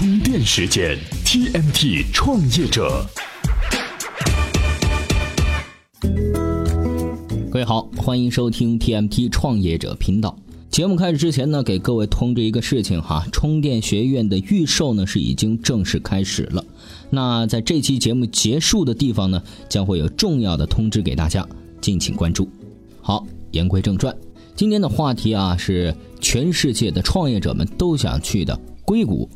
充电时间，TMT 创业者。各位好，欢迎收听 TMT 创业者频道。节目开始之前呢，给各位通知一个事情哈，充电学院的预售呢是已经正式开始了。那在这期节目结束的地方呢，将会有重要的通知给大家，敬请关注。好，言归正传，今天的话题啊是全世界的创业者们都想去的硅谷。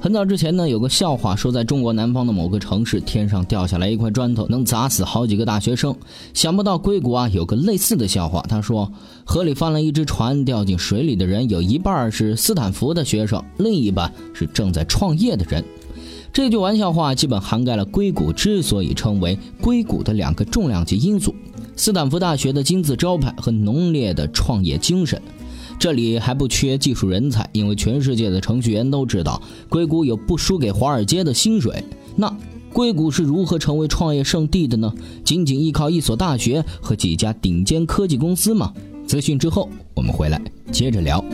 很早之前呢，有个笑话说，在中国南方的某个城市，天上掉下来一块砖头，能砸死好几个大学生。想不到硅谷啊，有个类似的笑话。他说，河里翻了一只船，掉进水里的人有一半是斯坦福的学生，另一半是正在创业的人。这句玩笑话基本涵盖了硅谷之所以称为硅谷的两个重量级因素：斯坦福大学的金字招牌和浓烈的创业精神。这里还不缺技术人才，因为全世界的程序员都知道，硅谷有不输给华尔街的薪水。那硅谷是如何成为创业圣地的呢？仅仅依靠一所大学和几家顶尖科技公司吗？资讯之后我们回来接着聊。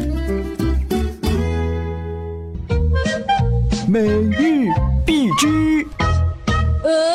每日必知。智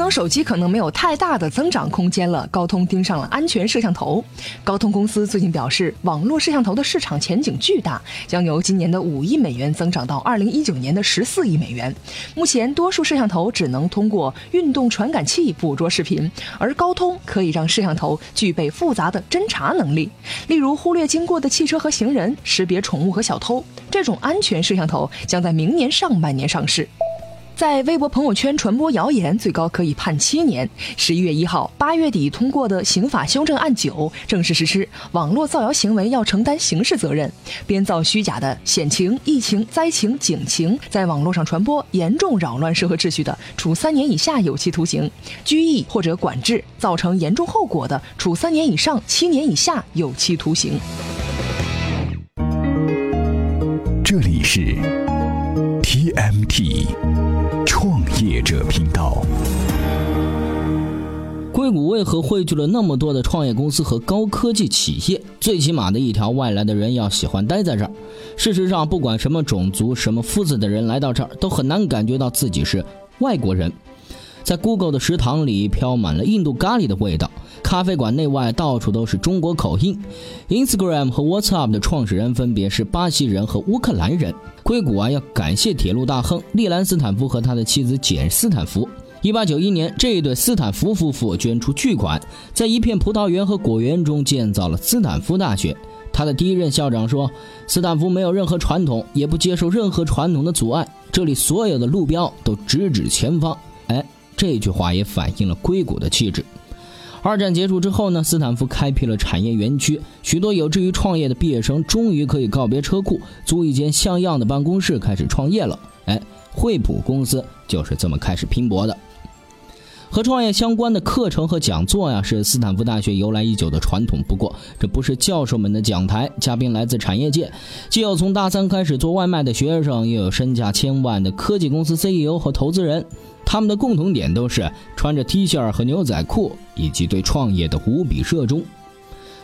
能手机可能没有太大的增长空间了。高通盯上了安全摄像头。高通公司最近表示，网络摄像头的市场前景巨大，将由今年的五亿美元增长到二零一九年的十四亿美元。目前，多数摄像头只能通过运动传感器捕捉视频，而高通可以让摄像头具备复杂的侦查能力，例如忽略经过的汽车和行人，识别宠物和小偷。这种安全摄像头将在明年上半年上市。在微博朋友圈传播谣言，最高可以判七年。十一月一号，八月底通过的刑法修正案九正式实施，网络造谣行为要承担刑事责任。编造虚假的险情、疫情、灾情、警情，在网络上传播，严重扰乱社会秩序的，处三年以下有期徒刑、拘役或者管制；造成严重后果的，处三年以上七年以下有期徒刑。这里是 TMT 创业者频道。硅谷为何汇聚了那么多的创业公司和高科技企业？最起码的一条，外来的人要喜欢待在这儿。事实上，不管什么种族、什么肤色的人来到这儿，都很难感觉到自己是外国人。在 Google 的食堂里飘满了印度咖喱的味道，咖啡馆内外到处都是中国口音。Instagram 和 WhatsApp 的创始人分别是巴西人和乌克兰人。硅谷啊，要感谢铁路大亨利兰斯坦福和他的妻子简斯坦福。一八九一年，这一对斯坦福夫妇捐出巨款，在一片葡萄园和果园中建造了斯坦福大学。他的第一任校长说：“斯坦福没有任何传统，也不接受任何传统的阻碍。这里所有的路标都直指前方。”哎。这句话也反映了硅谷的气质。二战结束之后呢，斯坦福开辟了产业园区，许多有志于创业的毕业生终于可以告别车库，租一间像样的办公室开始创业了。哎，惠普公司就是这么开始拼搏的。和创业相关的课程和讲座呀，是斯坦福大学由来已久的传统。不过，这不是教授们的讲台，嘉宾来自产业界，既有从大三开始做外卖的学生，又有身价千万的科技公司 CEO 和投资人。他们的共同点都是穿着 T 恤和牛仔裤，以及对创业的无比热衷。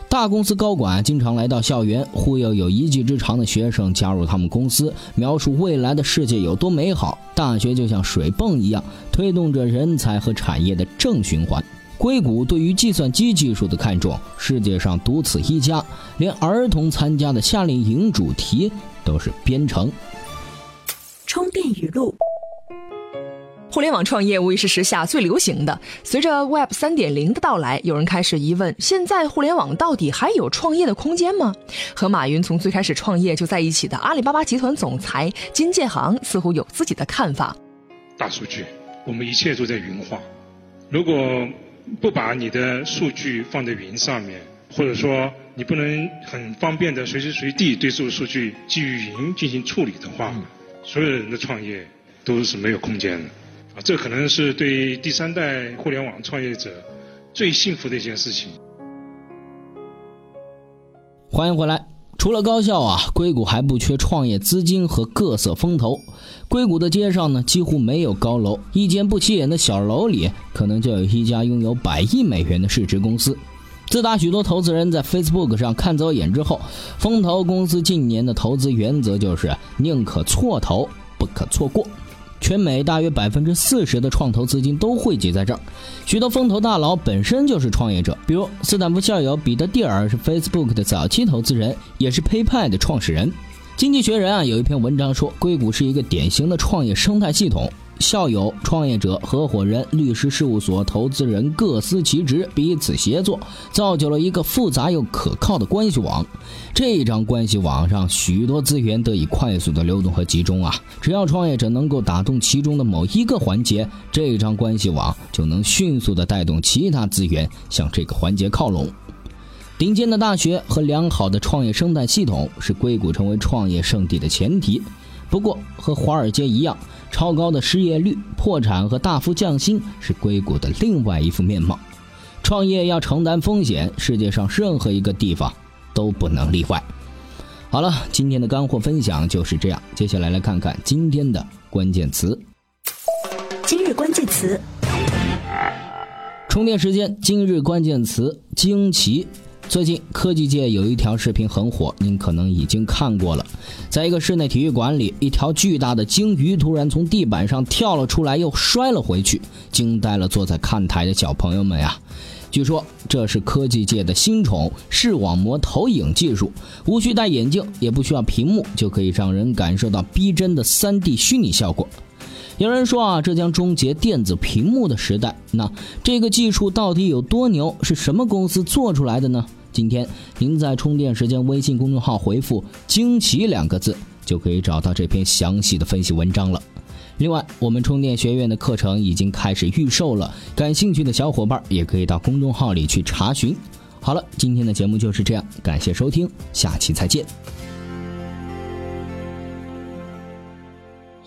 大公司高管经常来到校园，忽悠有一技之长的学生加入他们公司，描述未来的世界有多美好。大学就像水泵一样，推动着人才和产业的正循环。硅谷对于计算机技术的看重，世界上独此一家，连儿童参加的夏令营主题都是编程。充电语录。互联网创业无疑是时下最流行的。随着 Web 三点零的到来，有人开始疑问：现在互联网到底还有创业的空间吗？和马云从最开始创业就在一起的阿里巴巴集团总裁金建行似乎有自己的看法。大数据，我们一切都在云化。如果不把你的数据放在云上面，或者说你不能很方便的随时随地对这个数据基于云进行处理的话，所有人的创业都是没有空间的。这可能是对第三代互联网创业者最幸福的一件事情。欢迎回来。除了高校啊，硅谷还不缺创业资金和各色风投。硅谷的街上呢，几乎没有高楼，一间不起眼的小楼里，可能就有一家拥有百亿美元的市值公司。自打许多投资人在 Facebook 上看走眼之后，风投公司近年的投资原则就是宁可错投，不可错过。全美大约百分之四十的创投资金都汇集在这儿，许多风投大佬本身就是创业者，比如斯坦福校友彼得蒂尔是 Facebook 的早期投资人，也是 PayPal 的创始人。经济学人啊有一篇文章说，硅谷是一个典型的创业生态系统。校友、创业者、合伙人、律师事务所、投资人各司其职，彼此协作，造就了一个复杂又可靠的关系网。这一张关系网上，许多资源得以快速的流动和集中啊！只要创业者能够打动其中的某一个环节，这张关系网就能迅速的带动其他资源向这个环节靠拢。顶尖的大学和良好的创业生态系统是硅谷成为创业圣地的前提。不过，和华尔街一样。超高的失业率、破产和大幅降薪是硅谷的另外一副面貌。创业要承担风险，世界上任何一个地方都不能例外。好了，今天的干货分享就是这样。接下来来看看今天的关键词。今日关键词：充电时间。今日关键词：惊奇。最近科技界有一条视频很火，您可能已经看过了。在一个室内体育馆里，一条巨大的鲸鱼突然从地板上跳了出来，又摔了回去，惊呆了坐在看台的小朋友们呀！据说这是科技界的新宠——视网膜投影技术，无需戴眼镜，也不需要屏幕，就可以让人感受到逼真的 3D 虚拟效果。有人说啊，这将终结电子屏幕的时代。那这个技术到底有多牛？是什么公司做出来的呢？今天您在充电时间微信公众号回复“惊奇”两个字，就可以找到这篇详细的分析文章了。另外，我们充电学院的课程已经开始预售了，感兴趣的小伙伴也可以到公众号里去查询。好了，今天的节目就是这样，感谢收听，下期再见。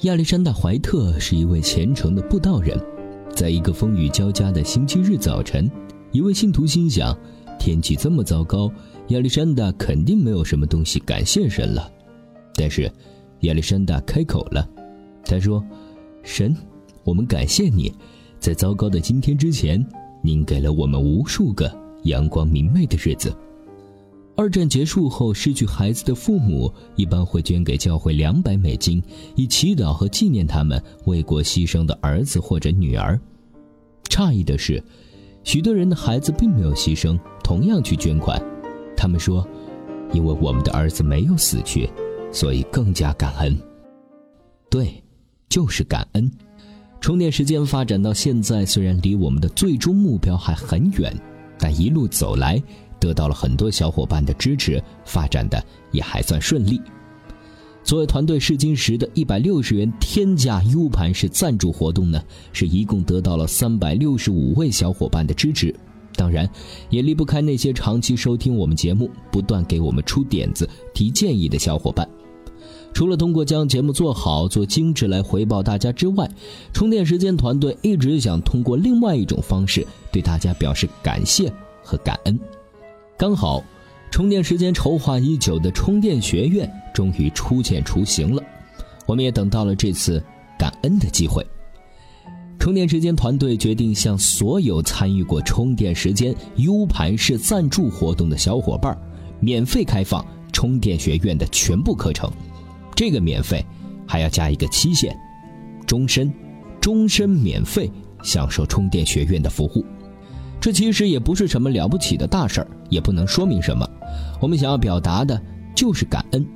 亚历山大·怀特是一位虔诚的布道人，在一个风雨交加的星期日早晨，一位信徒心想。天气这么糟糕，亚历山大肯定没有什么东西感谢神了。但是，亚历山大开口了，他说：“神，我们感谢你，在糟糕的今天之前，您给了我们无数个阳光明媚的日子。”二战结束后，失去孩子的父母一般会捐给教会两百美金，以祈祷和纪念他们为国牺牲的儿子或者女儿。诧异的是，许多人的孩子并没有牺牲。同样去捐款，他们说：“因为我们的儿子没有死去，所以更加感恩。”对，就是感恩。充电时间发展到现在，虽然离我们的最终目标还很远，但一路走来，得到了很多小伙伴的支持，发展的也还算顺利。作为团队试金石的一百六十元天价 U 盘式赞助活动呢，是一共得到了三百六十五位小伙伴的支持。当然，也离不开那些长期收听我们节目、不断给我们出点子、提建议的小伙伴。除了通过将节目做好、做精致来回报大家之外，充电时间团队一直想通过另外一种方式对大家表示感谢和感恩。刚好，充电时间筹划已久的充电学院终于初见雏形了，我们也等到了这次感恩的机会。充电时间团队决定向所有参与过充电时间 U 盘式赞助活动的小伙伴，免费开放充电学院的全部课程。这个免费还要加一个期限，终身，终身免费享受充电学院的服务。这其实也不是什么了不起的大事儿，也不能说明什么。我们想要表达的就是感恩。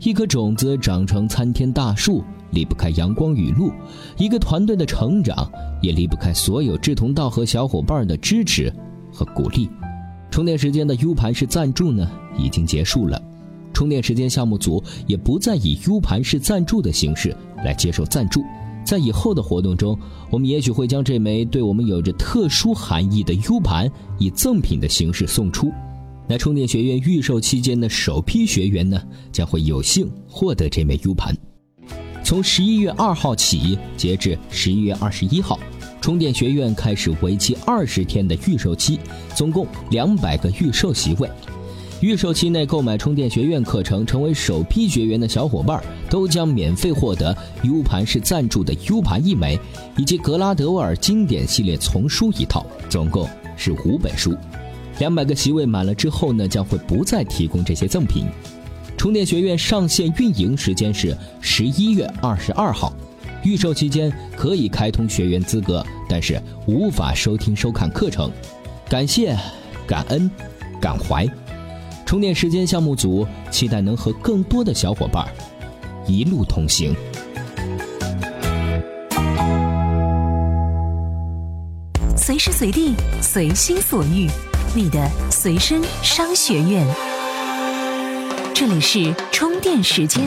一颗种子长成参天大树。离不开阳光雨露，一个团队的成长也离不开所有志同道合小伙伴的支持和鼓励。充电时间的 U 盘式赞助呢，已经结束了。充电时间项目组也不再以 U 盘式赞助的形式来接受赞助。在以后的活动中，我们也许会将这枚对我们有着特殊含义的 U 盘以赠品的形式送出。那充电学院预售期间的首批学员呢，将会有幸获得这枚 U 盘。从十一月二号起，截至十一月二十一号，充电学院开始为期二十天的预售期，总共两百个预售席位。预售期内购买充电学院课程成为首批学员的小伙伴，都将免费获得 U 盘式赞助的 U 盘一枚，以及格拉德沃尔经典系列丛书一套，总共是五本书。两百个席位满了之后呢，将会不再提供这些赠品。充电学院上线运营时间是十一月二十二号，预售期间可以开通学员资格，但是无法收听收看课程。感谢，感恩，感怀。充电时间项目组期待能和更多的小伙伴一路同行。随时随地，随心所欲，你的随身商学院。这里是充电时间。